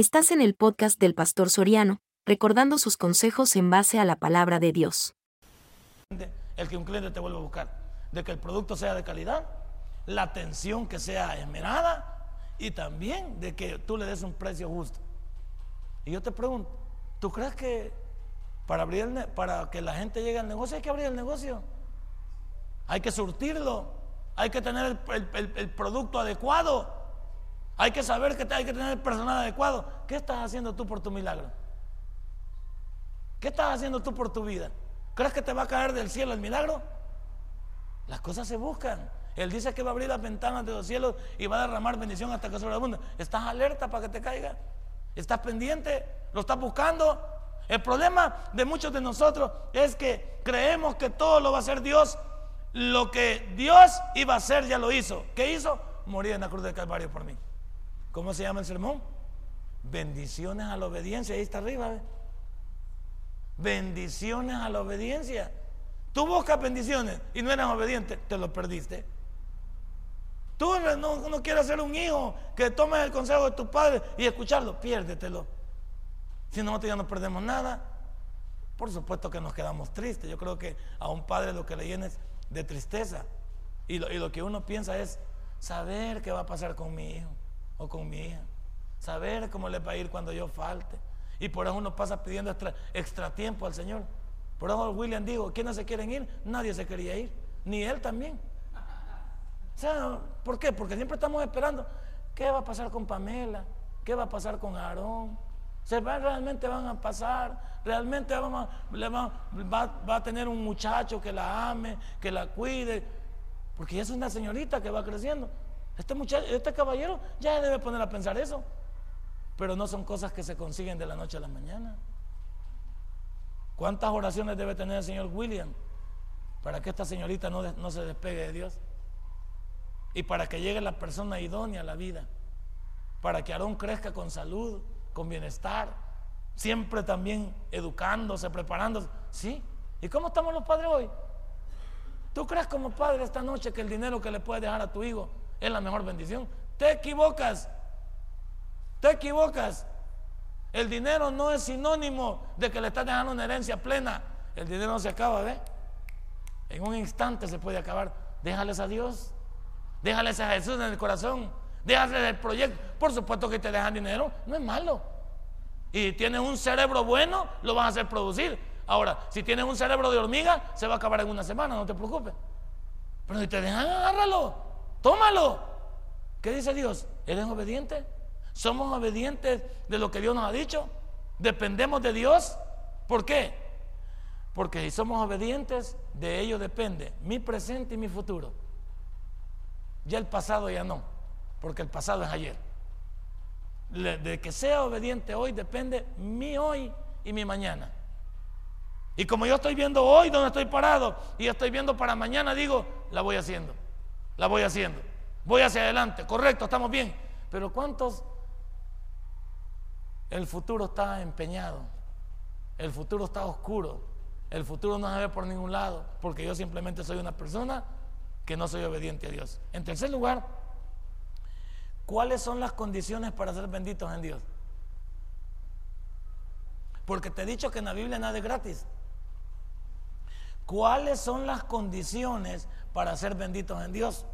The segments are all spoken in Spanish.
Estás en el podcast del Pastor Soriano, recordando sus consejos en base a la palabra de Dios. El que un cliente te vuelva a buscar, de que el producto sea de calidad, la atención que sea esmerada y también de que tú le des un precio justo. Y yo te pregunto, ¿tú crees que para, abrir para que la gente llegue al negocio hay que abrir el negocio? Hay que surtirlo, hay que tener el, producto adecuado, hay que saber que hay que tener el personal adecuado. ¿Qué estás haciendo tú por tu milagro? ¿Qué estás haciendo tú por tu vida? ¿Crees que te va a caer del cielo el milagro? Las cosas se buscan. Él dice que va a abrir las ventanas de los cielos y va a derramar bendición hasta que sobreabunde. ¿Estás alerta para que te caiga? ¿Estás pendiente? ¿Lo estás buscando? El problema de muchos de nosotros es que creemos que todo lo va a hacer Dios. Lo que Dios iba a hacer ya lo hizo. ¿Qué hizo? Morir en la cruz del Calvario por mí. ¿Cómo se llama el sermón? Bendiciones a la obediencia. Ahí está arriba. Bendiciones a la obediencia. Tú buscas bendiciones y no eres obediente, te lo perdiste. Tú no, quieres ser un hijo que tome el consejo de tu padre y escucharlo, piérdetelo. Si nosotros ya no perdemos nada, por supuesto que nos quedamos tristes. Yo creo que a un padre lo que le llena es de tristeza. Y lo que uno piensa es saber qué va a pasar con mi hijo o con mi hija. Saber cómo le va a ir cuando yo falte. Y por eso uno pasa pidiendo extra, tiempo al Señor. Por eso William dijo, ¿quiénes se quieren ir? Nadie se quería ir, ni él también. O sea, ¿por qué? Porque siempre estamos esperando. ¿Qué va a pasar con Pamela? ¿Qué va a pasar con Aarón? ¿Se va, realmente van a pasar? ¿Realmente va, va, a tener un muchacho que la ame, que la cuide? Porque es una señorita que va creciendo. Este, muchacho, este caballero ya debe poner a pensar eso. Pero no son cosas que se consiguen de la noche a la mañana. ¿Cuántas oraciones debe tener el señor William para que esta señorita no, no se despegue de Dios? y para que llegue la persona idónea a la vida, para que Aarón crezca con salud, con bienestar, siempre también educándose, preparándose. ¿Sí? ¿Y cómo estamos los padres hoy? ¿Tú crees como padre esta noche que el dinero que le puedes dejar a tu hijo es la mejor bendición? Te equivocas, te equivocas. El dinero no es sinónimo de que le estás dejando una herencia plena. El dinero no se acaba, ¿ves? En un instante se puede acabar. Déjales a Dios. Déjales a Jesús en el corazón. Déjales el proyecto. Por supuesto que te dejan dinero. No es malo. Y tienes un cerebro bueno, lo vas a hacer producir. Ahora, si tienes un cerebro de hormiga, se va a acabar en una semana, no te preocupes. Pero si te dejan, agárralo. Tómalo. ¿Qué dice Dios? ¿Eres obediente? ¿Somos obedientes de lo que Dios nos ha dicho? ¿Dependemos de Dios? ¿Por qué? Porque si somos obedientes, de ello depende mi presente y mi futuro. Ya el pasado ya no, porque el pasado es ayer. De que sea obediente hoy depende mi hoy y mi mañana. Y como yo estoy viendo hoy donde estoy parado y estoy viendo para mañana, digo, la voy haciendo, la voy haciendo. Voy hacia adelante, correcto, estamos bien. Pero ¿cuántos? El futuro está empeñado, el futuro está oscuro, el futuro no se ve por ningún lado, porque yo simplemente soy una persona que no soy obediente a Dios. En tercer lugar, ¿cuáles son las condiciones para ser benditos en Dios? Porque te he dicho que en la Biblia nada es gratis. ¿Cuáles son las condiciones para ser benditos en Dios?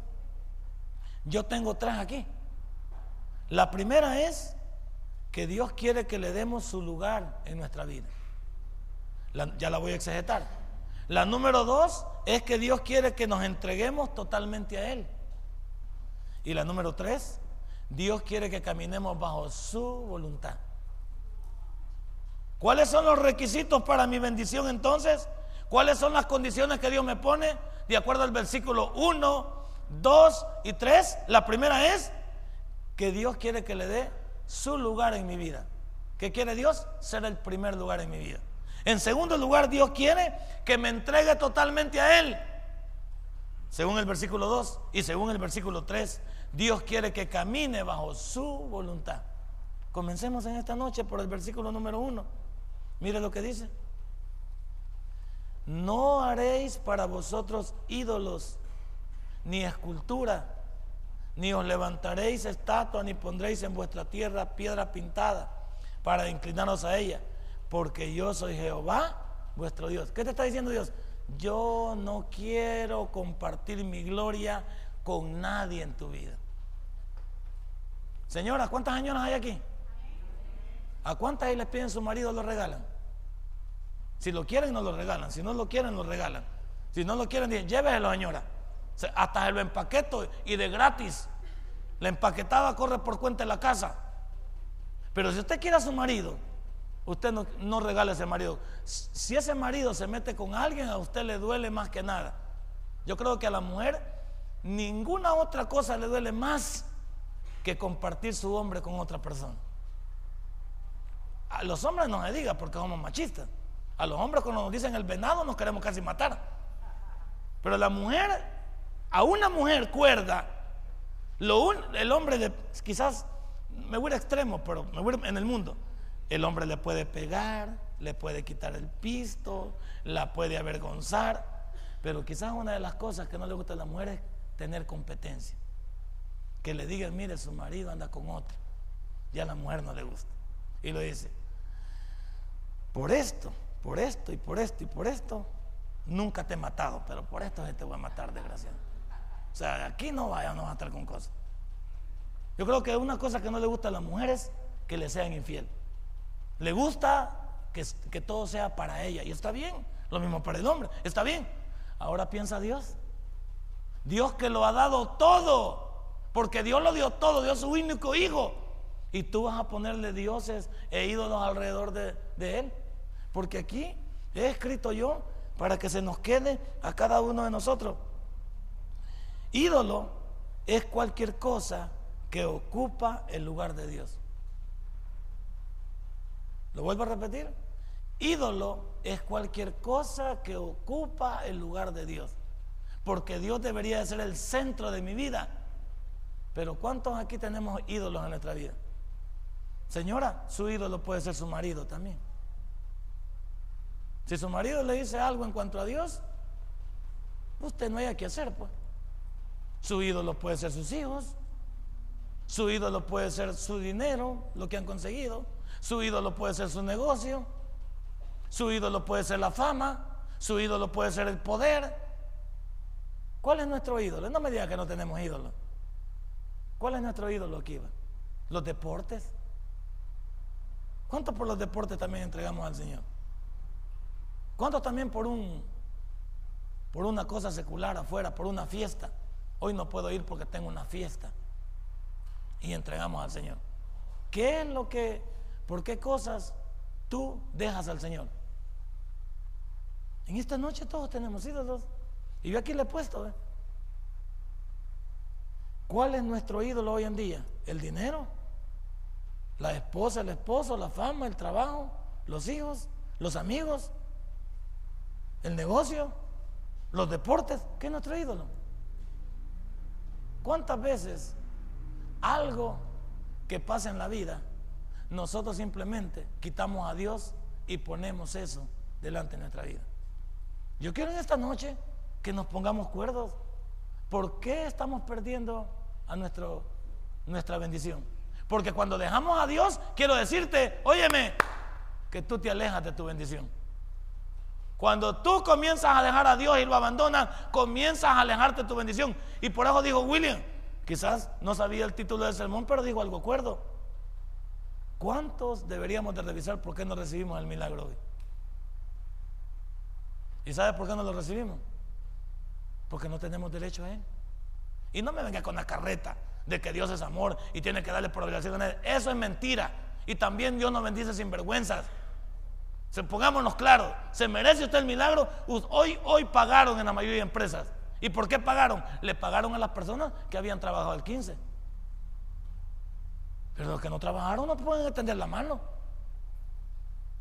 Yo tengo tres aquí. La primera es que Dios quiere que le demos su lugar en nuestra vida. ya la voy a exegetar. La número dos es que Dios quiere que nos entreguemos totalmente a Él. Y la número tres, Dios quiere que caminemos bajo su voluntad. ¿Cuáles son los requisitos para mi bendición entonces? ¿Cuáles son las condiciones que Dios me pone? De acuerdo al versículo 1, 2 y 3. La primera es que Dios quiere que le dé su lugar en mi vida. ¿Qué quiere Dios? Ser el primer lugar en mi vida. En segundo lugar, Dios quiere que me entregue totalmente a Él. Según el versículo 2 y según el versículo 3, Dios quiere que camine bajo su voluntad. Comencemos en esta noche por el versículo número 1. Mire lo que dice. No haréis para vosotros ídolos, ni escultura, ni os levantaréis estatua, ni pondréis en vuestra tierra piedra pintada para inclinarnos a ella, porque yo soy Jehová, vuestro Dios. ¿Qué te está diciendo Dios? Yo no quiero compartir mi gloria con nadie en tu vida. Señora, ¿cuántas señoras hay aquí? ¿A cuántas les piden su marido lo regalan? Si lo quieren, no lo regalan. Si no lo quieren, lo regalan. Si no lo quieren, dicen, lléveselo, señora. Hasta se lo empaqueto y de gratis. La empaquetada corre por cuenta de la casa. Pero si usted quiere a su marido, usted no, no regale a ese marido. Si ese marido se mete con alguien, a usted le duele más que nada. Yo creo que a la mujer ninguna otra cosa le duele más que compartir su hombre con otra persona. A los hombres no se diga porque somos machistas. A los hombres cuando nos dicen el venado nos queremos casi matar. Pero la mujer, a una mujer cuerda, el hombre quizás me voy a extremo, pero me voy en el mundo. El hombre le puede pegar, le puede quitar el pisto, la puede avergonzar. Pero quizás una de las cosas que no le gusta a la mujer es tener competencia. Que le digan, mire, su marido anda con otro. Ya a la mujer no le gusta. Y lo dice, por esto por esto y por esto y por esto, nunca te he matado, pero por esto te voy a matar, desgraciado. O sea, aquí no vaya, no va a estar con cosas. Yo creo que una cosa que no le gusta a las mujeres, que le sean infiel. Le gusta que, que todo sea para ella, y está bien. Lo mismo para el hombre, está bien. Ahora piensa Dios. Dios que lo ha dado todo, porque Dios lo dio todo, dio su único hijo. Y tú vas a ponerle dioses e ídolos alrededor de, de él. Porque aquí he escrito yo para que se nos quede a cada uno de nosotros. Ídolo es cualquier cosa que ocupa el lugar de Dios. ¿Lo vuelvo a repetir? Ídolo es cualquier cosa que ocupa el lugar de Dios. Porque Dios debería de ser el centro de mi vida. Pero ¿cuántos aquí tenemos ídolos en nuestra vida? Señora, su ídolo puede ser su marido también. Si su marido le dice algo en cuanto a Dios, usted no hay que hacer, pues. Su ídolo puede ser sus hijos, su ídolo puede ser su dinero, lo que han conseguido, su ídolo puede ser su negocio, su ídolo puede ser la fama, su ídolo puede ser el poder. ¿Cuál es nuestro ídolo? No me diga que no tenemos ídolo. ¿Cuál es nuestro ídolo aquí? Los deportes. ¿Cuánto por los deportes también entregamos al Señor? ¿Cuántos también por un por una cosa secular afuera, por una fiesta? Hoy no puedo ir porque tengo una fiesta. Y entregamos al Señor. ¿Qué es lo que, por qué cosas tú dejas al Señor? En esta noche todos tenemos ídolos. Y yo aquí le he puesto. ¿eh? ¿Cuál es nuestro ídolo hoy en día? ¿El dinero? ¿La esposa, el esposo, la fama, el trabajo, los hijos, los amigos? El negocio, los deportes, ¿qué es nuestro ídolo? ¿Cuántas veces algo que pasa en la vida, nosotros simplemente quitamos a Dios y ponemos eso delante de nuestra vida? Yo quiero en esta noche que nos pongamos cuerdos. ¿Por qué estamos perdiendo a nuestro, nuestra bendición? Porque cuando dejamos a Dios, quiero decirte, óyeme, que tú te alejas de tu bendición. Cuando tú comienzas a dejar a Dios y lo abandonas, comienzas a alejarte de tu bendición. Y por eso dijo William, quizás no sabía el título del sermón, pero dijo algo acuerdo. ¿Cuántos deberíamos de revisar por qué no recibimos el milagro hoy? ¿Y sabes por qué no lo recibimos? Porque no tenemos derecho a él. Y no me venga con la carreta de que Dios es amor y tiene que darle por obligación a él. Eso es mentira. Y también Dios nos bendice sin vergüenzas. Se, pongámonos claros, ¿se merece usted el milagro? Hoy, hoy pagaron en la mayoría de empresas. ¿Y por qué pagaron? Le pagaron a las personas que habían trabajado el 15. Pero los que no trabajaron no pueden extender la mano.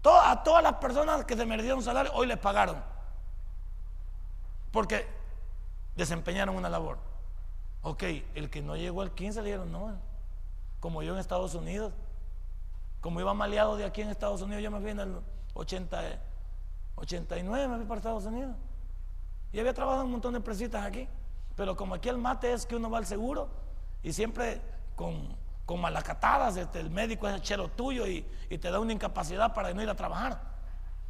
a todas las personas que se merecieron salario, hoy les pagaron. Porque desempeñaron una labor. Ok, el que no llegó al 15 le dieron no. Como yo en Estados Unidos. Como iba maleado de aquí en Estados Unidos, yo me fui el 80, 89 me fui para Estados Unidos. Y había trabajado un montón de empresitas aquí. Pero como aquí el mate es que uno va al seguro y siempre con, con malacatadas, este, el médico es el chero tuyo y, te da una incapacidad para no ir a trabajar.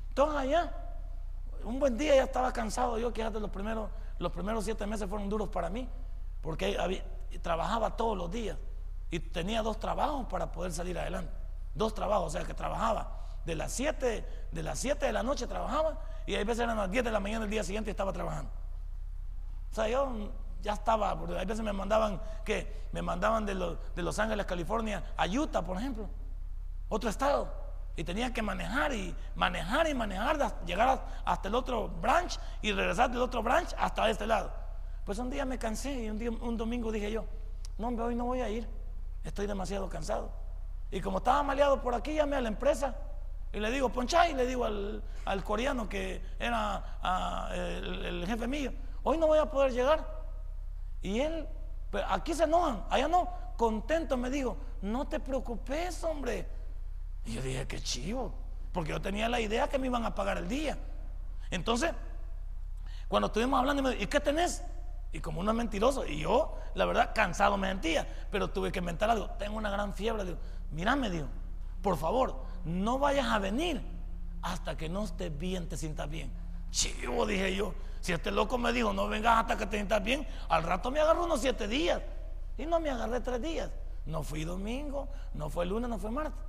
Entonces allá, un buen día ya estaba cansado yo, que los primeros, los primeros siete meses fueron duros para mí, porque trabajaba todos los días y tenía dos trabajos para poder salir adelante. Dos trabajos, o sea que trabajaba de las 7 de las 7 de la noche trabajaba y a veces eran las 10 de la mañana del día siguiente y estaba trabajando. O sea, yo ya estaba, porque a veces me mandaban, que Me mandaban de, de Los Ángeles, California, a Utah, por ejemplo, otro estado. Y tenía que manejar y manejar y manejar, llegar hasta el otro branch y regresar del otro branch hasta este lado. Pues un día me cansé y un, día, un domingo dije yo, no, hoy no voy a ir, estoy demasiado cansado. Y como estaba maleado por aquí, llamé a la empresa y le digo, poncha, y le digo al, coreano que era el, jefe mío, hoy no voy a poder llegar. Y él, aquí se enojan, allá no, contento me dijo, no te preocupes, hombre. Y yo dije, qué chivo, porque yo tenía la idea que me iban a pagar el día. Entonces, cuando estuvimos hablando, me dijo, ¿y qué tenés? Y como uno es mentiroso, y yo, la verdad, cansado me sentía, pero tuve que inventar algo. Tengo una gran fiebre. Digo, mira, me dijo, por favor, no vayas a venir hasta que no estés bien, te sientas bien. Chivo, dije yo. Si este loco me dijo, no vengas hasta que te sientas bien, al rato me agarró unos siete días. Y no me agarré tres días. No fui domingo, no fue lunes, no fue martes.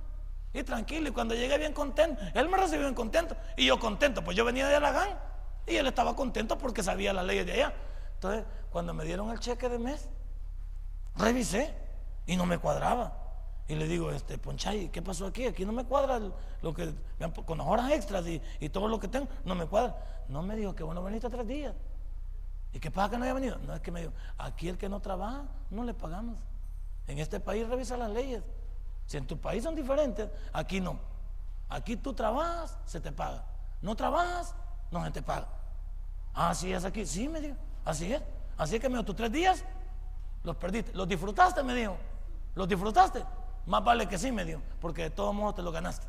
Y tranquilo, y cuando llegué bien contento, él me recibió bien contento. Y yo contento, pues yo venía de Alagán. Y él estaba contento porque sabía las leyes de allá. Entonces, cuando me dieron el cheque de mes, revisé y no me cuadraba. Y le digo, este, Ponchay, ¿qué pasó aquí? Aquí no me cuadra lo que, con las horas extras y, todo lo que tengo, no me cuadra. No me dijo que bueno, veniste tres días. ¿Y qué pasa que no haya venido? No es que me dijo, aquí el que no trabaja, no le pagamos. En este país revisa las leyes. Si en tu país son diferentes, aquí no. Aquí tú trabajas, se te paga. No trabajas, no se te paga. Así es aquí. Sí, me dijo. Así es. Así que me dijo, tus tres días los perdiste. ¿Los disfrutaste? Me dijo. ¿Los disfrutaste? Más vale que sí me dio, porque de todos modos te lo ganaste.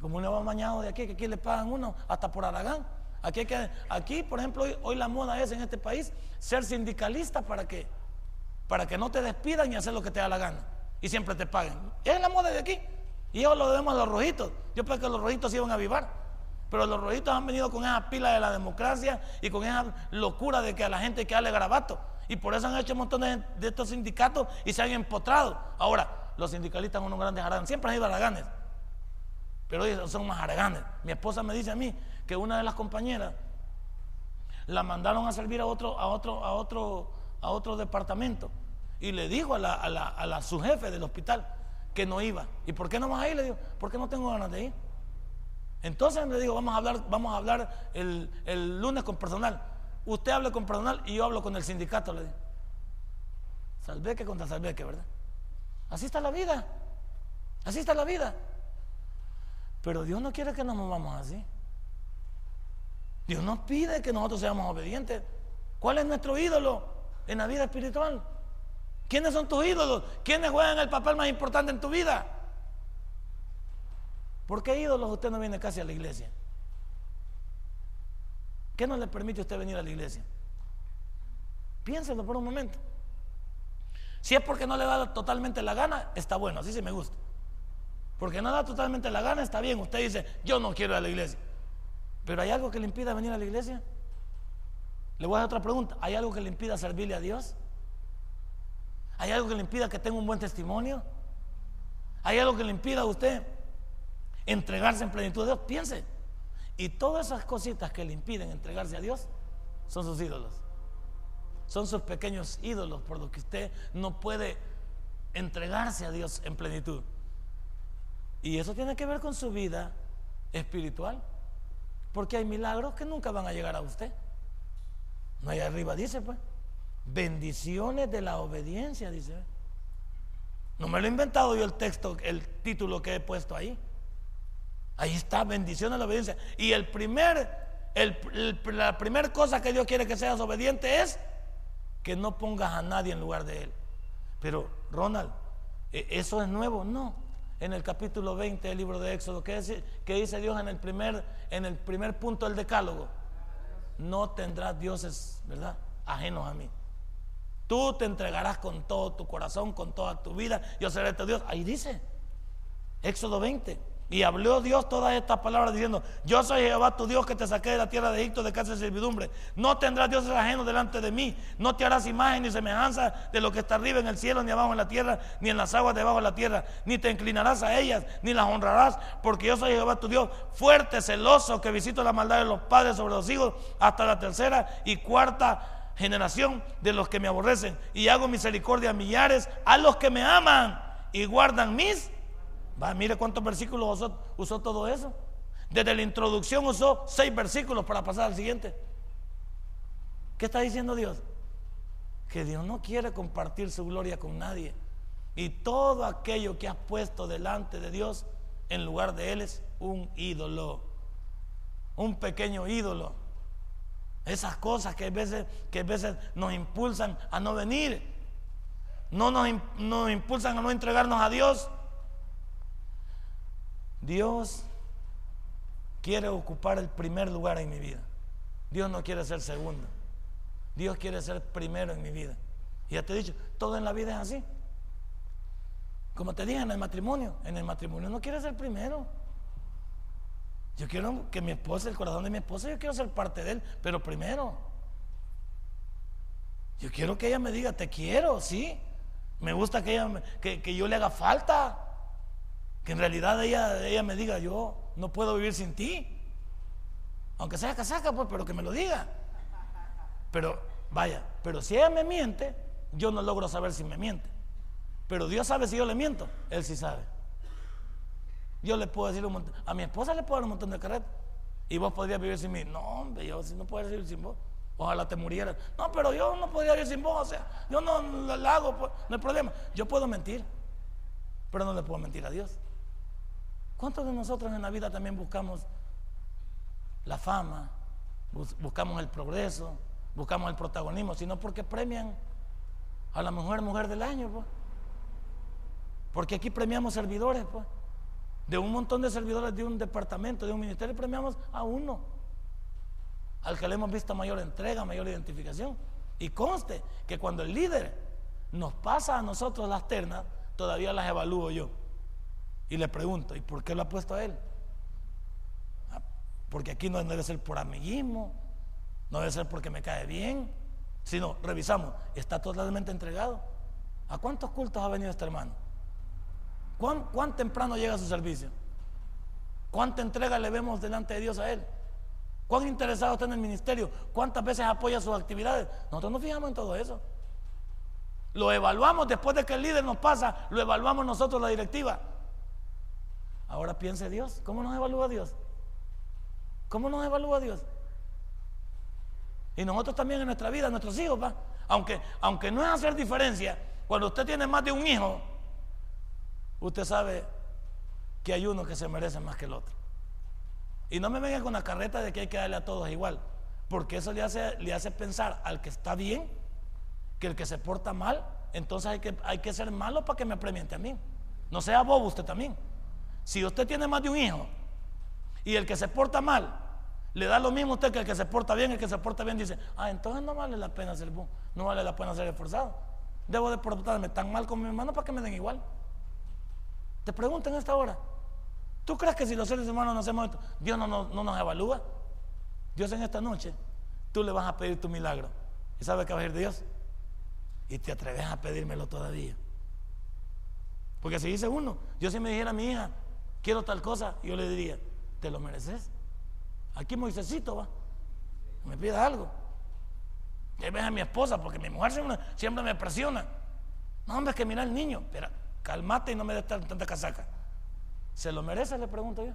Como uno va mañado de aquí, que aquí le pagan uno hasta por Aragán. Aquí, que, aquí por ejemplo, hoy, la moda es en este país ser sindicalista para que, para que no te despidan y hacer lo que te da la gana. Y siempre te paguen. Es la moda de aquí. Y eso lo debemos a los rojitos. Yo pensé que los rojitos iban a avivar. Pero los rojitos han venido con esa pila de la democracia y con esa locura de que a la gente hay que darle garabato. Y por eso han hecho un montón de estos sindicatos y se han empotrado. Ahora, los sindicalistas son unos grandes haraganes. Siempre han ido haraganes, pero ellos son más haraganes. Mi esposa me dice a mí que una de las compañeras la mandaron a servir a otro, a otro, a otro, a otro departamento y le dijo a la, a la, a su jefe del hospital que no iba. ¿Y por qué no vas a ir? Le digo, porque no tengo ganas de ir. Entonces le digo, vamos a hablar, vamos a hablar el, el lunes con personal. Usted hable con personal y yo hablo con el sindicato, le digo. Salveque contra Salveque, ¿verdad? Así está la vida. Así está la vida. Pero Dios no quiere que nos movamos así. Dios nos pide que nosotros seamos obedientes. ¿Cuál es nuestro ídolo en la vida espiritual? ¿Quiénes son tus ídolos? ¿Quiénes juegan el papel más importante en tu vida? ¿Por qué ídolos usted no viene casi a la iglesia? ¿Qué no le permite a usted venir a la iglesia? Piénselo por un momento. Si es porque no le da totalmente la gana, está bueno, así se me gusta. Porque no da totalmente la gana, está bien. Usted dice, yo no quiero ir a la iglesia. Pero ¿hay algo que le impida venir a la iglesia? Le voy a hacer otra pregunta. ¿Hay algo que le impida servirle a Dios? ¿Hay algo que le impida que tenga un buen testimonio? ¿Hay algo que le impida a usted entregarse en plenitud de Dios? Piense. Y todas esas cositas que le impiden entregarse a Dios son sus ídolos son sus pequeños ídolos por los que usted no puede entregarse a Dios en plenitud. Y eso tiene que ver con su vida espiritual. Porque hay milagros que nunca van a llegar a usted. No hay arriba, dice pues. Bendiciones de la obediencia, dice. No me lo he inventado yo el texto, el título que he puesto ahí. Ahí está, bendiciones de la obediencia. Y el primer, la primera cosa que Dios quiere que seas obediente es que no pongas a nadie en lugar de él. Pero, Ronald, ¿e-, ¿eso es nuevo? No. En el capítulo 20 del libro de Éxodo, ¿qué dice, dice Dios en el, primer, en el primer punto del decálogo? No tendrás dioses, ¿verdad? Ajenos a mí. Tú te entregarás con todo tu corazón, con toda tu vida. Yo seré tu Dios. Ahí dice, Éxodo 20. Y habló Dios todas estas palabras diciendo, yo soy Jehová tu Dios que te saqué de la tierra de Egipto de casa de servidumbre. No tendrás dioses ajenos delante de mí. No te harás imagen ni semejanza de lo que está arriba en el cielo, ni abajo en la tierra, ni en las aguas debajo de la tierra. Ni te inclinarás a ellas, ni las honrarás, porque yo soy Jehová tu Dios, fuerte, celoso, que visito la maldad de los padres sobre los hijos hasta la tercera y cuarta generación de los que me aborrecen. Y hago misericordia a millares, a los que me aman y guardan mis Va, mire cuántos versículos usó, todo eso. Desde la introducción usó seis versículos para pasar al siguiente. ¿Qué está diciendo Dios? Que Dios no quiere compartir su gloria con nadie. Y todo aquello que has puesto delante de Dios en lugar de Él es un ídolo. Un pequeño ídolo. Esas cosas que a veces, que a veces nos impulsan a no venir. No nos, nos impulsan a no entregarnos a Dios. Dios quiere ocupar el primer lugar en mi vida. Dios no quiere ser segundo. Dios quiere ser primero en mi vida. Ya te he dicho, todo en la vida es así. Como te dije en el matrimonio, en el matrimonio no quiere ser primero. Yo quiero que mi esposa, el corazón de mi esposa, yo quiero ser parte de él, pero primero. Yo quiero que ella me diga, te quiero, sí. Me gusta que, ella, que, que yo le haga falta. Que en realidad ella, ella me diga, yo no puedo vivir sin ti. Aunque sea casaca, pues, pero que me lo diga. Pero, vaya, pero si ella me miente, yo no logro saber si me miente. Pero Dios sabe si yo le miento, Él sí sabe. Yo le puedo decir un montón, a mi esposa le puedo dar un montón de carretas. Y vos podrías vivir sin mí. No, hombre, yo si no puedo vivir sin vos. Ojalá te murieras. No, pero yo no podría vivir sin vos. O sea, yo no lo hago, pues, no hay problema. Yo puedo mentir, pero no le puedo mentir a Dios. ¿Cuántos de nosotros en la vida también buscamos la fama, buscamos el progreso, buscamos el protagonismo, sino porque premian a la mujer mujer del año? Pues? Porque aquí premiamos servidores, pues. De un montón de servidores de un departamento, de un ministerio, premiamos a uno, al que le hemos visto mayor entrega, mayor identificación. Y conste que cuando el líder nos pasa a nosotros las ternas, todavía las evalúo yo. Y le pregunto, ¿y por qué lo ha puesto a él? Ah, porque aquí no debe ser por amiguismo, no debe ser porque me cae bien, sino revisamos, ¿está totalmente entregado? ¿A cuántos cultos ha venido este hermano? ¿Cuán, cuán temprano llega a su servicio? ¿Cuánta entrega le vemos delante de Dios a él? ¿Cuán interesado está en el ministerio? ¿Cuántas veces apoya sus actividades? Nosotros nos fijamos en todo eso. Lo evaluamos después de que el líder nos pasa, lo evaluamos nosotros la directiva. Ahora piense Dios, ¿cómo nos evalúa Dios? ¿Cómo nos evalúa Dios? Y nosotros también en nuestra vida, nuestros hijos, ¿va? Aunque, aunque no es hacer diferencia, cuando usted tiene más de un hijo, usted sabe que hay uno que se merece más que el otro. Y no me venga con la carreta de que hay que darle a todos igual, porque eso le hace, le hace pensar al que está bien que el que se porta mal, entonces hay que, hay que ser malo para que me premiente a mí. No sea bobo usted también. Si usted tiene más de un hijo y el que se porta mal le da lo mismo a usted que el que se porta bien, el que se porta bien dice, ah, entonces no vale la pena ser no vale la pena ser esforzado. Debo de portarme tan mal con mi hermano para que me den igual. Te pregunto en esta hora, ¿tú crees que si los seres humanos no hacemos esto, Dios no, no nos evalúa? Dios en esta noche, tú le vas a pedir tu milagro. ¿Y sabes que va a ir Dios? Y te atreves a pedírmelo todavía. Porque si dice uno, yo si me dijera a mi hija, quiero tal cosa, yo le diría, ¿te lo mereces? Aquí Moisésito va, me pida algo. Que a mi esposa, porque mi mujer siempre, me presiona. No, hombre, es que mira el niño. Pero calmate y no me des tanta casaca. ¿Se lo merece? Le pregunto yo.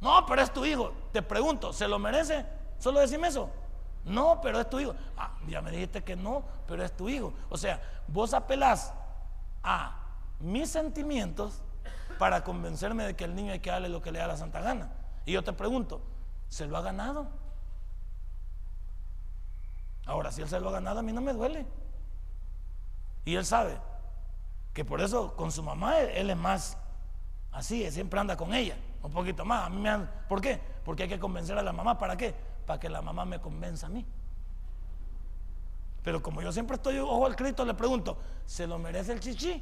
No, pero es tu hijo. Te pregunto, ¿se lo merece? Solo decime eso. No, pero es tu hijo. Ah, ya me dijiste que no, pero es tu hijo. O sea, vos apelás a mis sentimientos para convencerme de que el niño hay que darle lo que le da la santa gana. Y yo te pregunto, ¿se lo ha ganado? Ahora, si él se lo ha ganado, a mí no me duele. Y él sabe que por eso con su mamá él, es más así, siempre anda con ella, un poquito más. A mí me ¿Por qué? Porque hay que convencer a la mamá. ¿Para qué? Para que la mamá me convenza a mí. Pero como yo siempre estoy ojo al Cristo, le pregunto, ¿se lo merece el chichi?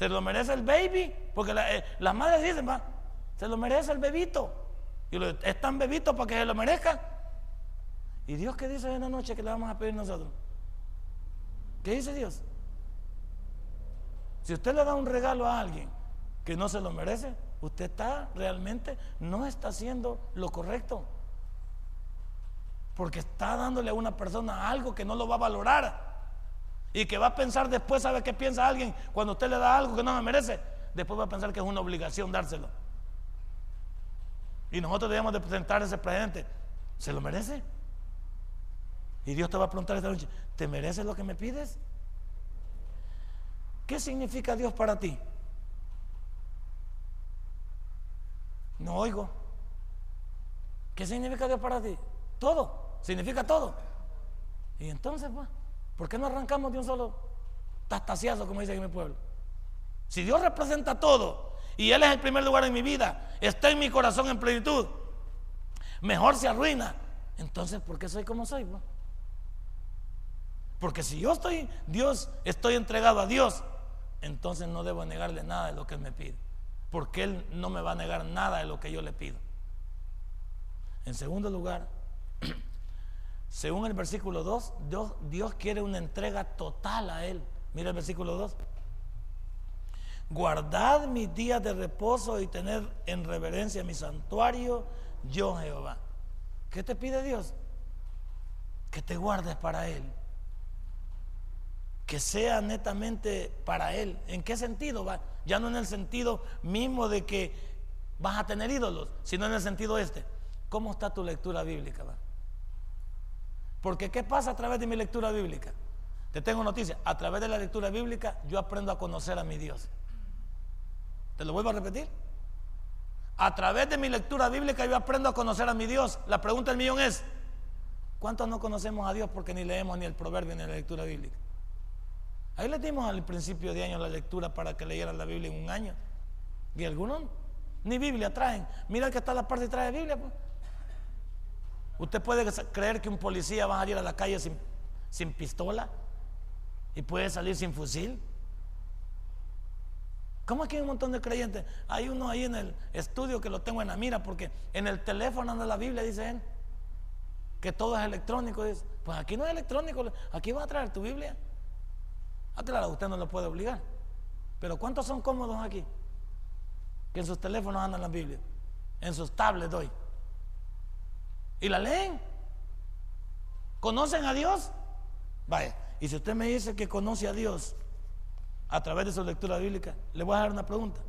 ¿Se lo merece el baby? Porque eh, las madres dicen, va, se lo merece el bebito. Y lo, es tan bebito para que se lo merezca. ¿Y Dios qué dice en la noche que le vamos a pedir nosotros? ¿Qué dice Dios? Si usted le da un regalo a alguien que no se lo merece, usted está realmente, no está haciendo lo correcto. Porque está dándole a una persona algo que no lo va a valorar. Y que va a pensar después, ¿sabe qué piensa alguien? Cuando usted le da algo que no me merece, después va a pensar que es una obligación dárselo. Y nosotros debemos de presentar ese presente. ¿Se lo merece? Y Dios te va a preguntar esta noche, ¿te mereces lo que me pides? ¿Qué significa Dios para ti? No oigo. ¿Qué significa Dios para ti? Todo significa todo. Y entonces, pues, ¿por qué no arrancamos de un solo tastaciazo, como dice en mi pueblo? Si Dios representa todo y Él es el primer lugar en mi vida, está en mi corazón en plenitud, mejor se arruina. Entonces, ¿por qué soy como soy? Porque si yo estoy, Dios, estoy entregado a Dios, entonces no debo negarle nada de lo que Él me pide. Porque Él no me va a negar nada de lo que yo le pido. En segundo lugar, según el versículo 2, Dios, quiere una entrega total a Él. Mira el versículo 2. Guardad mis días de reposo y tener en reverencia mi santuario, yo Jehová. ¿Qué te pide Dios? Que te guardes para Él. Que sea netamente para Él. ¿En qué sentido? Va? Ya no en el sentido mismo de que vas a tener ídolos, sino en el sentido este. ¿Cómo está tu lectura bíblica? Va? Porque ¿qué pasa a través de mi lectura bíblica? Te tengo noticia, a través de la lectura bíblica yo aprendo a conocer a mi Dios. ¿Te lo vuelvo a repetir? A través de mi lectura bíblica yo aprendo a conocer a mi Dios. La pregunta del millón es, ¿cuántos no conocemos a Dios porque ni leemos ni el proverbio ni la lectura bíblica? Ahí le dimos al principio de año la lectura para que leyeran la Biblia en un año. Y algunos ni Biblia traen. Mira que está la parte de trae Biblia. Pues. ¿Usted puede creer que un policía va a salir a la calle sin, pistola y puede salir sin fusil? ¿Cómo aquí hay un montón de creyentes? Hay uno ahí en el estudio que lo tengo en la mira porque en el teléfono anda la Biblia, dice él, que todo es electrónico. Dice, pues aquí no es electrónico, aquí va a traer tu Biblia. Ah, claro, usted no lo puede obligar. Pero ¿cuántos son cómodos aquí? Que en sus teléfonos andan la Biblia, en sus tablets hoy. Y la leen. ¿Conocen a Dios? Vaya, y si usted me dice que conoce a Dios a través de su lectura bíblica, le voy a dar una pregunta.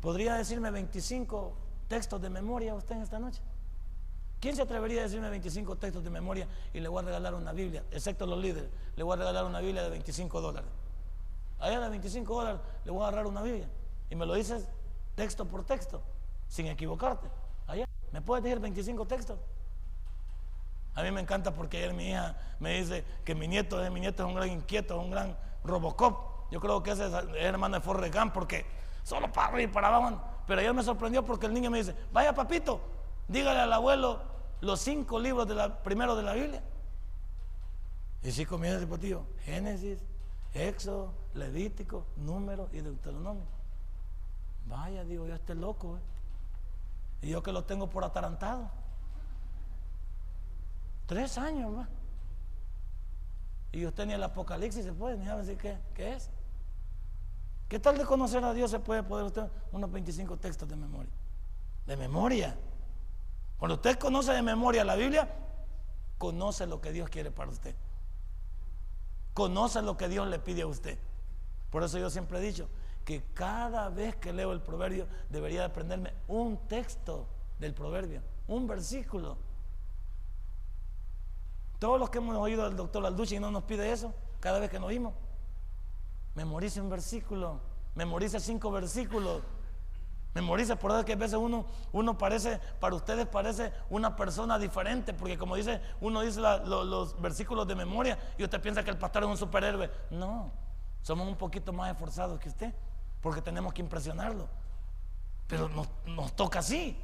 ¿Podría decirme 25 textos de memoria usted en esta noche? ¿Quién se atrevería a decirme 25 textos de memoria y le voy a regalar una Biblia, excepto los líderes? Le voy a regalar una Biblia de 25 dólares. Allá de 25 dólares le voy a agarrar una Biblia. Y me lo dices texto por texto, sin equivocarte. ¿Me puedes decir 25 textos? A mí me encanta porque ayer mi hija me dice que mi nieto, mi nieto es un gran inquieto, es un gran Robocop. Yo creo que ese es el hermano de Forrest Gump porque solo para arriba y para abajo. Pero ayer me sorprendió porque el niño me dice, vaya papito, dígale al abuelo los cinco libros de la, primero de la Biblia. Y si comienza ese tío, Génesis, Éxodo, Levítico, Número y Deuteronomio. Vaya, digo, yo este loco. ¿eh? Y yo que lo tengo por atarantado. Tres años más. Y usted ni el Apocalipsis se puede, ni a decir qué, qué es. ¿Qué tal de conocer a Dios se puede poder usted unos 25 textos de memoria? De memoria. Cuando usted conoce de memoria la Biblia, conoce lo que Dios quiere para usted. Conoce lo que Dios le pide a usted. Por eso yo siempre he dicho, que cada vez que leo el proverbio debería aprenderme un texto del proverbio, un versículo. Todos los que hemos oído al doctor Alducci no nos pide eso, cada vez que nos oímos. Memorice un versículo, memorice cinco versículos. Memorice, por eso que a veces uno, uno parece, para ustedes parece una persona diferente, porque como dice, uno dice los versículos de memoria y usted piensa que el pastor es un superhéroe. No, somos un poquito más esforzados que usted porque tenemos que impresionarlo. Pero nos, toca así.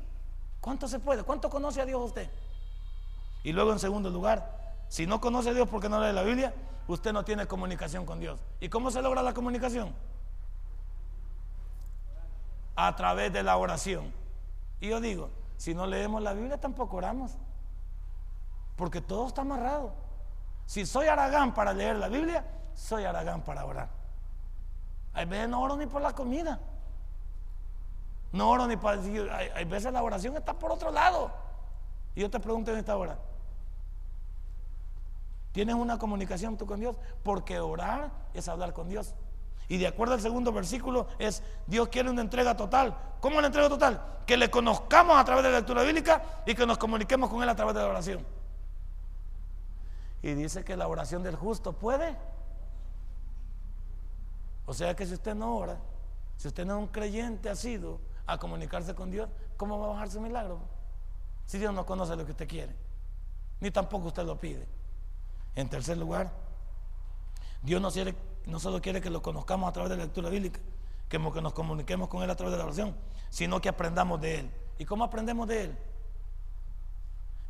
¿Cuánto se puede? ¿Cuánto conoce a Dios usted? Y luego en segundo lugar, Si no conoce a Dios porque no lee la Biblia, usted no tiene comunicación con Dios. ¿Y cómo se logra la comunicación? A través de la oración. Y yo digo, si no leemos la Biblia tampoco oramos. Porque todo está amarrado. Si soy Aragán para leer la Biblia, soy Aragán para orar. Hay veces no oro ni por la comida. No oro ni para decir, hay, veces la oración está por otro lado. Y yo te pregunto en esta hora, ¿tienes una comunicación tú con Dios? Porque orar es hablar con Dios. Y de acuerdo al segundo versículo es, Dios quiere una entrega total. ¿Cómo una entrega total? Que le conozcamos a través de la lectura bíblica y que nos comuniquemos con Él a través de la oración. Y dice que la oración del justo puede. O sea que si usted no ora, si usted no es un creyente ha sido a comunicarse con Dios, ¿cómo va a bajar su milagro? Si Dios no conoce lo que usted quiere, ni tampoco usted lo pide. En tercer lugar, Dios no, no solo quiere que lo conozcamos a través de la lectura bíblica, que nos comuniquemos con Él a través de la oración, sino que aprendamos de Él. ¿Y cómo aprendemos de Él?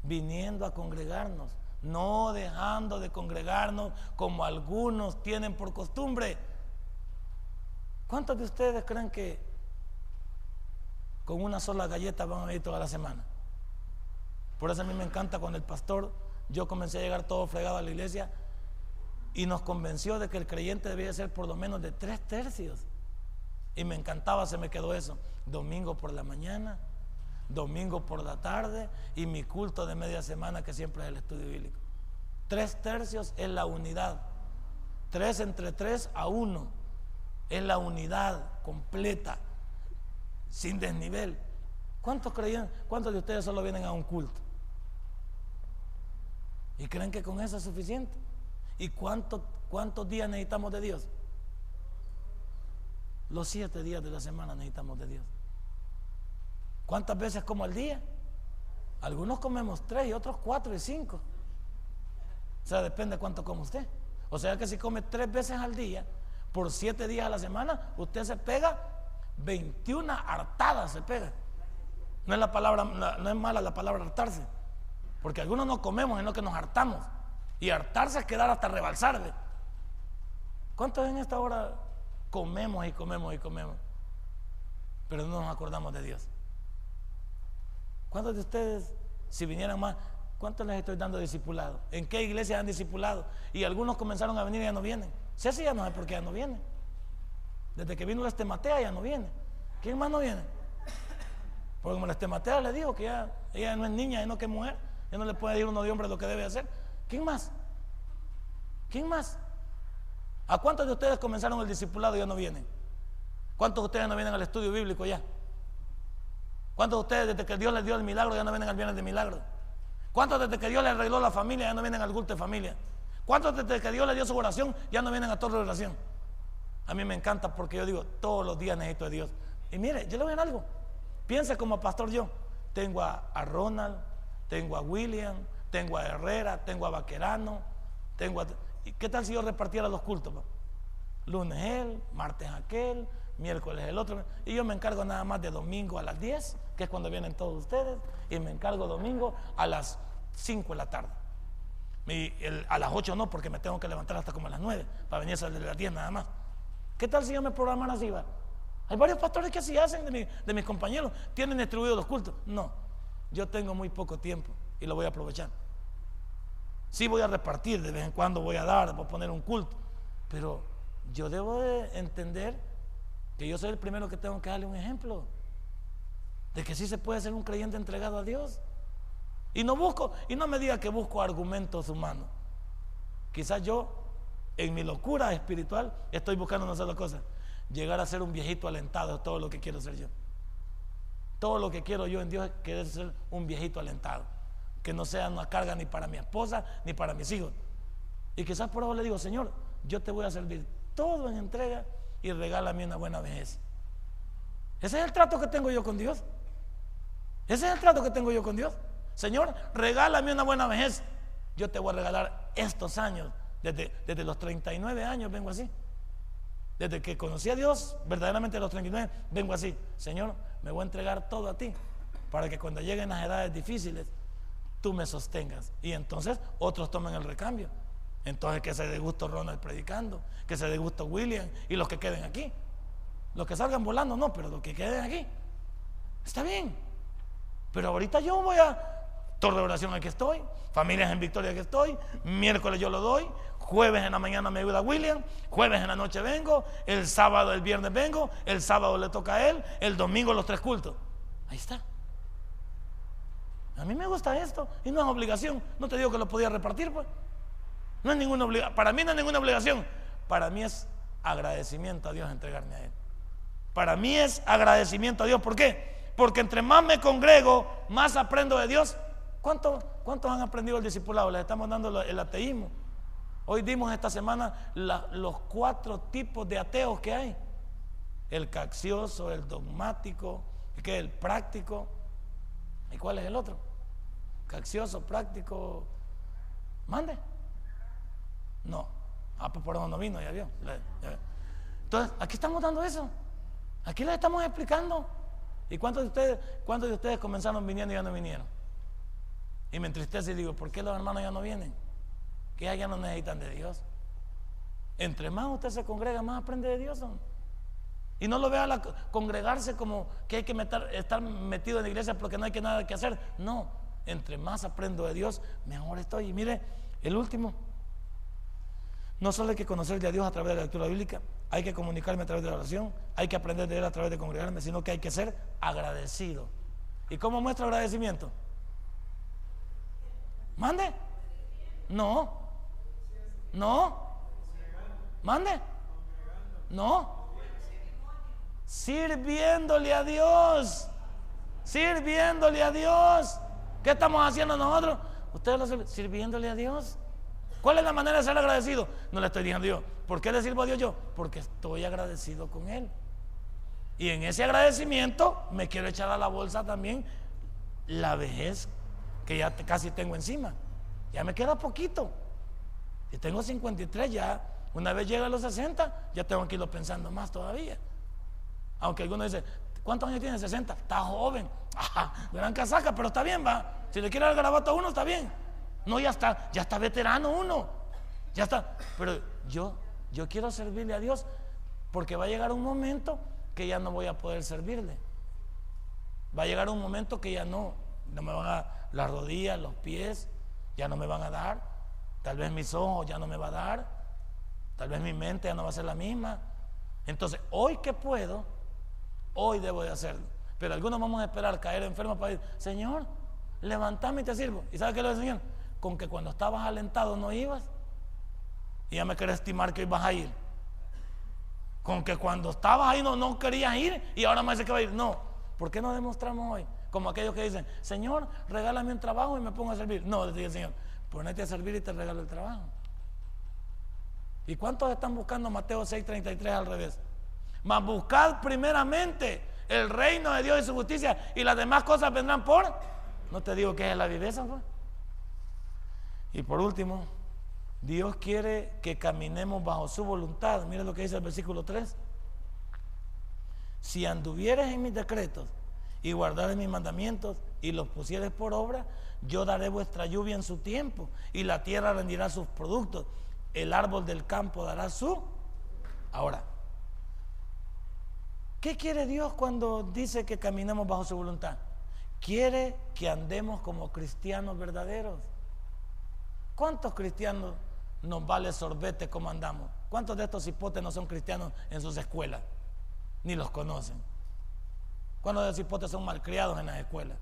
Viniendo a congregarnos, no dejando de congregarnos como algunos tienen por costumbre. ¿Cuántos de ustedes creen que con una sola galleta van a ir toda la semana? Por eso a mí me encanta cuando el pastor, yo comencé a llegar todo fregado a la iglesia y nos convenció de que el creyente debía ser por lo menos de tres tercios. Y me encantaba, se me quedó eso. Domingo por la mañana, domingo por la tarde y mi culto de media semana que siempre es el estudio bíblico. Tres tercios es la unidad. Tres entre tres a uno es la unidad completa, sin desnivel. ¿Cuántos creen, cuántos de ustedes solo vienen a un culto? ¿Y creen que con eso es suficiente? ¿Y cuántos, cuántos días necesitamos de Dios? Los siete días de la semana necesitamos de Dios. ¿Cuántas veces como al día? Algunos comemos tres y otros cuatro y cinco. O sea, depende de cuánto come usted. O sea que si come tres veces al día, por siete días a la semana, usted se pega 21 hartadas, se pega. No es, la palabra, no es mala la palabra hartarse, porque algunos no comemos, sino que nos hartamos. Y hartarse es quedar hasta rebalsar. ¿Cuántos en esta hora comemos y comemos y comemos? Pero no nos acordamos de Dios. ¿Cuántos de ustedes, si vinieran más, cuántos les estoy dando discipulado? ¿En qué iglesia han discipulado? Y algunos comenzaron a venir y ya no vienen. Ceci ya no sé por qué ya no viene. Desde que vino la estematea ya no viene. ¿Quién más no viene? Porque como la estematea le dijo que ya, ella no es niña, y no que es mujer, ya no le puede decir uno de hombre lo que debe hacer. ¿Quién más? ¿Quién más? ¿A cuántos de ustedes comenzaron el discipulado y ya no vienen? ¿Cuántos de ustedes no vienen al estudio bíblico ya? ¿Cuántos de ustedes desde que Dios les dio el milagro ya no vienen al viernes de milagro? ¿Cuántos desde que Dios les arregló la familia ya no vienen al culto de familia? ¿Cuántos desde que Dios le dio su oración ya no vienen a toda la oración? A mí me encanta porque yo digo, todos los días necesito de Dios. Y mire, yo le voy a algo. Piense como pastor yo. Tengo a, Ronald, tengo a William, tengo a Herrera, tengo a Vaquerano, tengo a... ¿Qué tal si yo repartiera los cultos? Lunes él, martes aquel, miércoles el otro. Y yo me encargo nada más de domingo a las 10, que es cuando vienen todos ustedes, y me encargo domingo a las 5 de la tarde a las 8 no, porque me tengo que levantar hasta como a las 9 para venir a salir de las 10 nada más. ¿Qué tal si yo me programara así? Va? Hay varios pastores que así hacen de, mis compañeros. Tienen distribuidos los cultos. No, yo tengo muy poco tiempo y lo voy a aprovechar. Sí voy a repartir, de vez en cuando voy a dar, voy a poner un culto. Pero yo debo de entender que yo soy el primero que tengo que darle un ejemplo de que sí se puede ser un creyente entregado a Dios. Y no busco, y no me diga que busco argumentos humanos. Quizás yo, en mi locura espiritual, estoy buscando una sola cosa. Llegar a ser un viejito alentado es todo lo que quiero ser yo. Todo lo que quiero yo en Dios es querer ser un viejito alentado. Que no sea una carga ni para mi esposa ni para mis hijos. Y quizás por eso le digo, Señor, yo te voy a servir todo en entrega y regálame una buena vejez. Ese es el trato que tengo yo con Dios. Ese es el trato que tengo yo con Dios. Señor, regálame una buena vejez. Yo te voy a regalar estos años. Desde, desde los 39 años vengo así. Desde que conocí a Dios, verdaderamente a los 39, vengo así. Señor, me voy a entregar todo a ti. Para que cuando lleguen las edades difíciles, tú me sostengas. Y entonces otros tomen el recambio. Entonces que se dé gusto Ronald predicando, que se dé gusto William y los que queden aquí. Los que salgan volando no, pero los que queden aquí. Está bien. Pero ahorita yo voy a Torre de oración aquí estoy, familias en Victoria aquí estoy, miércoles yo lo doy, jueves en la mañana me ayuda William, jueves en la noche vengo, el sábado, el viernes vengo, el sábado le toca a él, el domingo los tres cultos. Ahí está. A mí me gusta esto y no es obligación. No te digo que lo podía repartir, pues. No es ninguna obligación. Para mí no es ninguna obligación. Para mí es agradecimiento a Dios entregarme a Él. Para mí es agradecimiento a Dios. ¿Por qué? Porque entre más me congrego, más aprendo de Dios. ¿Cuántos, cuántos han aprendido el discipulado? Les estamos dando el ateísmo. Hoy dimos esta semana los cuatro tipos de ateos que hay. El caccioso, el dogmático, el práctico. ¿Y cuál es el otro? Caccioso, práctico. Mande. No. Ah, pues por no vino, ya vio. Entonces, aquí estamos dando eso. Aquí les estamos explicando. ¿Y cuántos de ustedes, cuántos de ustedes comenzaron viniendo y ya no vinieron? Y me entristece y digo, ¿por qué los hermanos ya no vienen? Que ya no necesitan de Dios. Entre más usted se congrega, más aprende de Dios. Y no lo vea la, congregarse como que hay que estar metido en la iglesia porque no hay que nada que hacer. No, entre más aprendo de Dios, mejor estoy. Y mire, el último. No solo hay que conocer de Dios a través de la lectura bíblica, hay que comunicarme a través de la oración, hay que aprender de Él a través de congregarme, sino que hay que ser agradecido. ¿Y cómo muestra agradecimiento? Mande. No. No. Mande. No. Sirviéndole a Dios. Sirviéndole a Dios. ¿Qué estamos haciendo nosotros? Ustedes lo sirviéndole a Dios. ¿Cuál es la manera de ser agradecido? No le estoy diciendo a Dios. ¿Por qué le sirvo a Dios yo? Porque estoy agradecido con Él. Y en ese agradecimiento me quiero echar a la bolsa también la vejez que ya casi tengo encima. Ya me queda poquito. Si tengo 53 ya, una vez llega a los 60, ya tengo que irlo pensando más todavía. Aunque algunos dicen, ¿cuántos años tiene 60? Está joven. Ajá, gran casaca, pero está bien, va. Si le quiere dar garabato a uno, está bien. No, ya está, ya está veterano uno. Ya está. Pero yo, yo quiero servirle a Dios porque va a llegar un momento que ya no voy a poder servirle. Va a llegar un momento que ya no, no me van a las rodillas, los pies, ya no me van a dar. Tal vez mis ojos ya no me va a dar. Tal vez mi mente ya no va a ser la misma. Entonces, hoy que puedo, hoy debo de hacerlo. Pero algunos vamos a esperar caer enfermos para decir, Señor, levantame y te sirvo. ¿Y sabe qué le Señor? Con que cuando estabas alentado no ibas. Y ya me querés estimar que ibas a ir. Con que cuando estabas ahí no, no querías ir y ahora me dice que va a ir. No. ¿Por qué no demostramos hoy? Como aquellos que dicen, Señor, regálame un trabajo y me pongo a servir. No, dice el Señor, ponete a servir y te regalo el trabajo. ¿Y cuántos están buscando Mateo 6:33 al revés? Mas buscad primeramente el reino de Dios y su justicia y las demás cosas vendrán por. No te digo que es la viveza. Y por último, Dios quiere que caminemos bajo su voluntad. Mira lo que dice el versículo 3. Si anduvieres en mis decretos y guardares mis mandamientos y los pusieres por obra, yo daré vuestra lluvia en su tiempo y la tierra rendirá sus productos. El árbol del campo dará su. Ahora, ¿qué quiere Dios cuando dice que caminemos bajo su voluntad? Quiere que andemos como cristianos verdaderos. ¿Cuántos cristianos nos vale sorbete como andamos? ¿Cuántos de estos hipotes no son cristianos en sus escuelas? Ni los conocen. ¿Cuántos de estos hipotes son malcriados en las escuelas?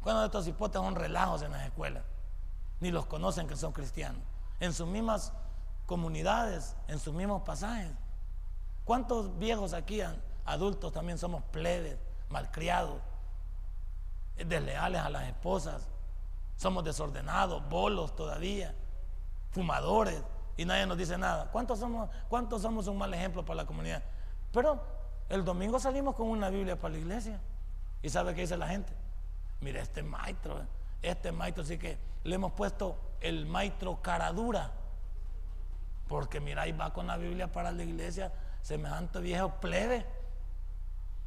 ¿Cuántos de estos hipotes son relajos en las escuelas? Ni los conocen que son cristianos. En sus mismas comunidades, en sus mismos pasajes. ¿Cuántos viejos aquí, adultos, también somos plebes, malcriados, desleales a las esposas? Somos desordenados, bolos todavía, fumadores, y nadie nos dice nada. ¿Cuántos somos, cuántos somos un mal ejemplo para la comunidad? Pero el domingo salimos con una Biblia para la iglesia. ¿Y sabe qué dice la gente? Mira, este maestro, este maestro sí que le hemos puesto el maestro cara dura. Porque mira, ahí va con la Biblia para la iglesia, semejante viejo plebe.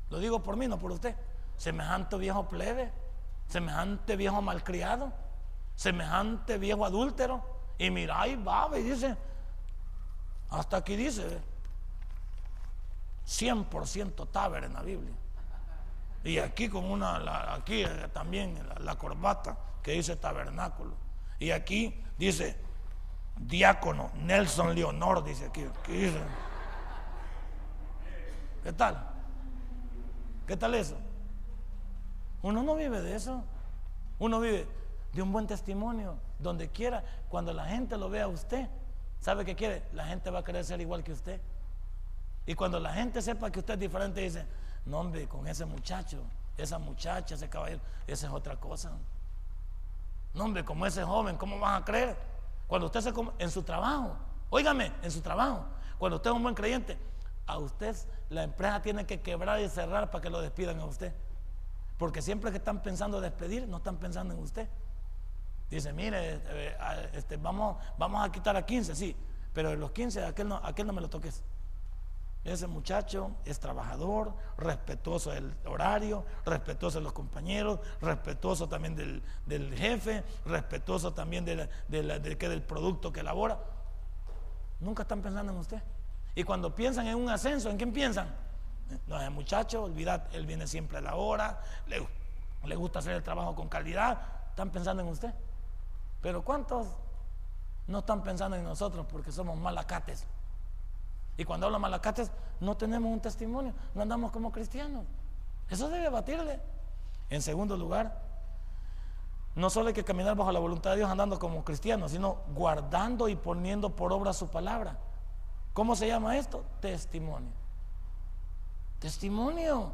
Lo digo por mí, no por usted. Semejante viejo plebe. semejante viejo malcriado, semejante viejo adúltero. Y mira, ahí va, y dice, hasta aquí dice, 100% taber en la Biblia. Y aquí con una, aquí eh, también la, corbata que dice tabernáculo. Y aquí dice diácono Nelson Leonor, dice aquí. ¿Qué tal? ¿Qué tal eso? Uno no vive de eso. Uno vive de un buen testimonio, donde quiera, cuando la gente lo vea a usted. ¿Sabe qué quiere? La gente va a querer ser igual que usted. Y cuando la gente sepa que usted es diferente, dice, no hombre, con ese muchacho, esa muchacha, ese caballero, esa es otra cosa. No hombre, como ese joven, ¿cómo van a creer? Cuando usted se en su trabajo, óigame, en su trabajo, cuando usted es un buen creyente, a usted la empresa tiene que quebrar y cerrar para que lo despidan a usted. Porque siempre que están pensando despedir, no están pensando en usted. Dice, mire, este, este, vamos, vamos a quitar a 15, sí, pero los 15, aquel no, aquel no me lo toques. Ese muchacho es trabajador, respetuoso del horario, respetuoso de los compañeros, respetuoso también del, jefe, respetuoso también de del producto que elabora. Nunca están pensando en usted. Y cuando piensan en un ascenso, ¿en quién piensan? No, el muchacho, olvidad, él viene siempre a la hora, le gusta hacer el trabajo con calidad, están pensando en usted. Pero ¿cuántos no están pensando en nosotros porque somos malacates? Y cuando hablo malacates, no tenemos un testimonio, no andamos como cristianos. Eso debe batirle. En segundo lugar, no solo hay que caminar bajo la voluntad de Dios andando como cristianos, sino guardando y poniendo por obra su palabra. ¿Cómo se llama esto? Testimonio. Testimonio.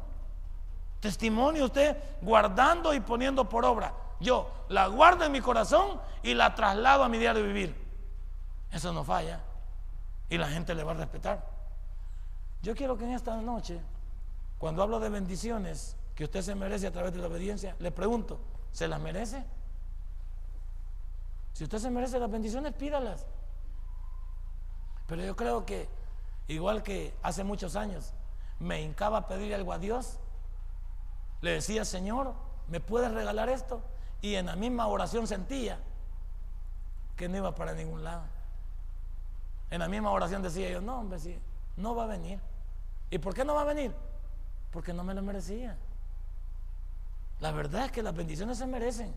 Testimonio usted guardando y poniendo por obra. Yo la guardo en mi corazón y la traslado a mi diario de vivir. Eso no falla. Y la gente le va a respetar. Yo quiero que en esta noche, cuando hablo de bendiciones que usted se merece a través de la obediencia, le pregunto, ¿se las merece? Si usted se merece las bendiciones, pídalas. Pero yo creo que, igual que hace muchos años, me hincaba a pedir algo a Dios, le decía, Señor, ¿me puedes regalar esto? Y en la misma oración sentía que no iba para ningún lado. En la misma oración decía yo, no, hombre, no va a venir. ¿Y por qué no va a venir? Porque no me lo merecía. La verdad es que las bendiciones se merecen.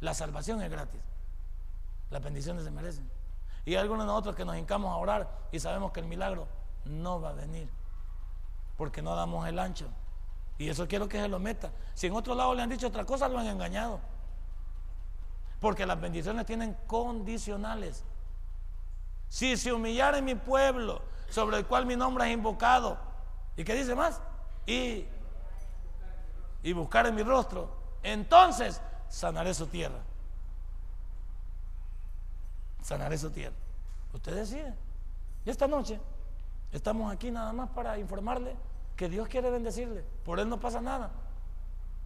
La salvación es gratis. Las bendiciones se merecen. Y hay algunos de nosotros que nos hincamos a orar y sabemos que el milagro no va a venir. Porque no damos el ancho. Y eso quiero que se lo meta. Si en otro lado le han dicho otra cosa, lo han engañado. Porque las bendiciones tienen condicionales. Si se humillara en mi pueblo, sobre el cual mi nombre es invocado, ¿y qué dice más? Y, y buscar en mi rostro, entonces sanaré su tierra. Sanaré su tierra. Usted decide. Y esta noche estamos aquí nada más para informarle que Dios quiere bendecirle. Por él no pasa nada.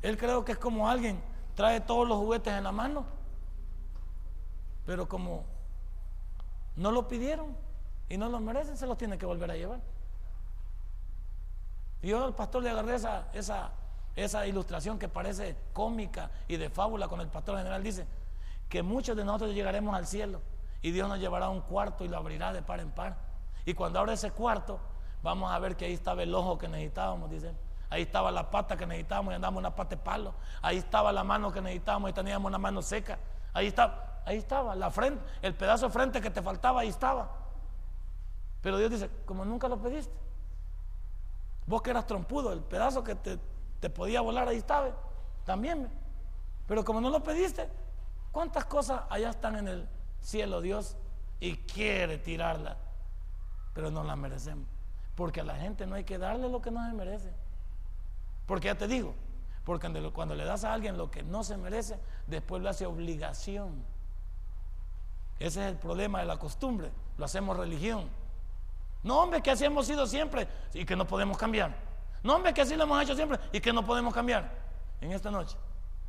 Él creo que es como alguien trae todos los juguetes en la mano, pero como no lo pidieron y no lo merecen, se los tiene que volver a llevar. Y yo al pastor le agarré esa, esa, esa ilustración que parece cómica y de fábula con el pastor general. Dice que muchos de nosotros llegaremos al cielo y Dios nos llevará a un cuarto y lo abrirá de par en par. Y cuando abre ese cuarto, vamos a ver que ahí estaba el ojo que necesitábamos, dice. Ahí estaba la pata que necesitábamos y andábamos una pata de palo. Ahí estaba la mano que necesitábamos y teníamos una mano seca. Ahí estaba, ahí estaba, la frente, el pedazo de frente que te faltaba, ahí estaba. Pero Dios dice, como nunca lo pediste. Vos que eras trompudo, el pedazo que te, te podía volar, ahí estaba. También. Pero como no lo pediste, ¿cuántas cosas allá están en el cielo Dios y quiere tirarla? Pero no la merecemos. Porque a la gente no hay que darle lo que no se merece. Porque ya te digo, porque cuando le das a alguien lo que no se merece, después lo hace obligación. Ese es el problema de la costumbre. Lo hacemos religión. No, hombre, que así hemos sido siempre y que no podemos cambiar. No, hombre, que así lo hemos hecho siempre y que no podemos cambiar. En esta noche,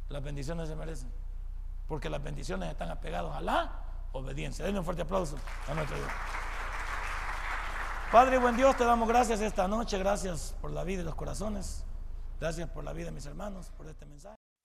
las bendiciones se merecen. Porque las bendiciones están apegadas a la obediencia. Denle un fuerte aplauso a nuestro Dios. Padre, buen Dios, te damos gracias esta noche. Gracias por la vida y los corazones. Gracias por la vida de mis hermanos, por este mensaje.